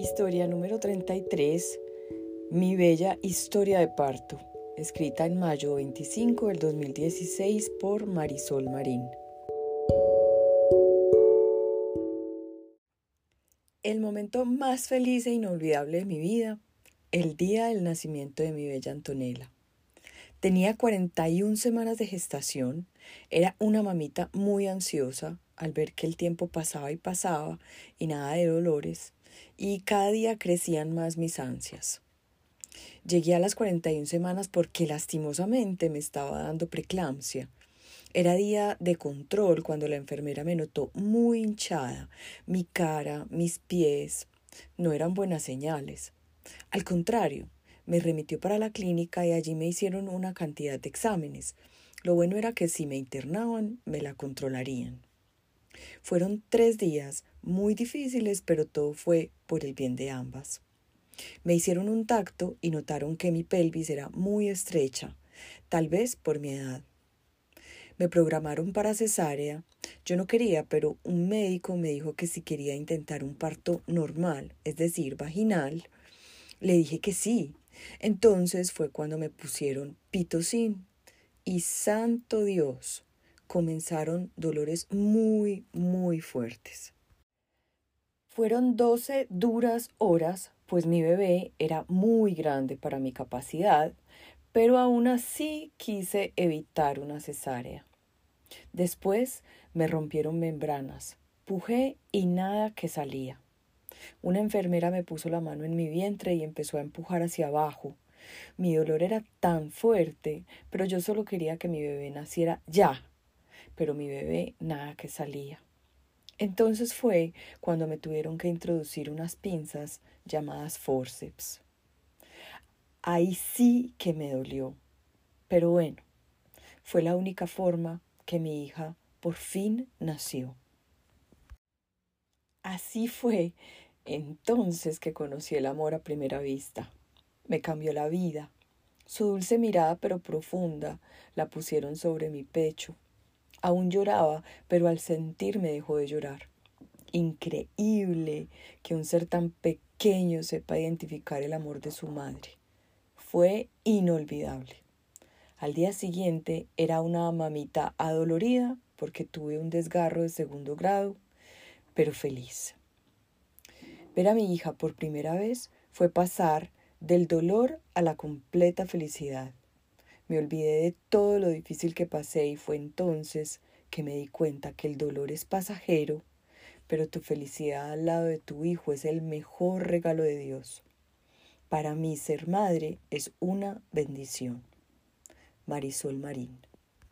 Historia número 33. Mi bella historia de parto, escrita en mayo 25 del 2016 por Marisol Marín. El momento más feliz e inolvidable de mi vida, el día del nacimiento de mi bella Antonella. Tenía 41 semanas de gestación, era una mamita muy ansiosa al ver que el tiempo pasaba y pasaba y nada de dolores, y cada día crecían más mis ansias. Llegué a las 41 semanas porque lastimosamente me estaba dando preeclampsia. Era día de control cuando la enfermera me notó muy hinchada. Mi cara, mis pies no eran buenas señales. Al contrario, me remitió para la clínica y allí me hicieron una cantidad de exámenes. Lo bueno era que si me internaban, me la controlarían. Fueron tres días muy difíciles, pero todo fue por el bien de ambas. Me hicieron un tacto y notaron que mi pelvis era muy estrecha, tal vez por mi edad. Me programaron para cesárea. Yo no quería, pero un médico me dijo que si quería intentar un parto normal, es decir, vaginal, le dije que sí. Entonces fue cuando me pusieron pitocin. Y santo Dios, comenzaron dolores muy, muy fuertes. Fueron doce duras horas, pues mi bebé era muy grande para mi capacidad, pero aún así quise evitar una cesárea. Después me rompieron membranas, pujé y nada que salía. Una enfermera me puso la mano en mi vientre y empezó a empujar hacia abajo. Mi dolor era tan fuerte, pero yo solo quería que mi bebé naciera ya, pero mi bebé nada que salía. Entonces fue cuando me tuvieron que introducir unas pinzas llamadas forceps. Ahí sí que me dolió. Pero bueno, fue la única forma que mi hija por fin nació. Así fue entonces que conocí el amor a primera vista. Me cambió la vida. Su dulce mirada pero profunda la pusieron sobre mi pecho Aún lloraba, pero al sentirme dejó de llorar. Increíble que un ser tan pequeño sepa identificar el amor de su madre. Fue inolvidable. Al día siguiente era una mamita adolorida porque tuve un desgarro de segundo grado, pero feliz. Ver a mi hija por primera vez fue pasar del dolor a la completa felicidad. Me olvidé de todo lo difícil que pasé y fue entonces que me di cuenta que el dolor es pasajero, pero tu felicidad al lado de tu hijo es el mejor regalo de Dios. Para mí ser madre es una bendición. Marisol Marín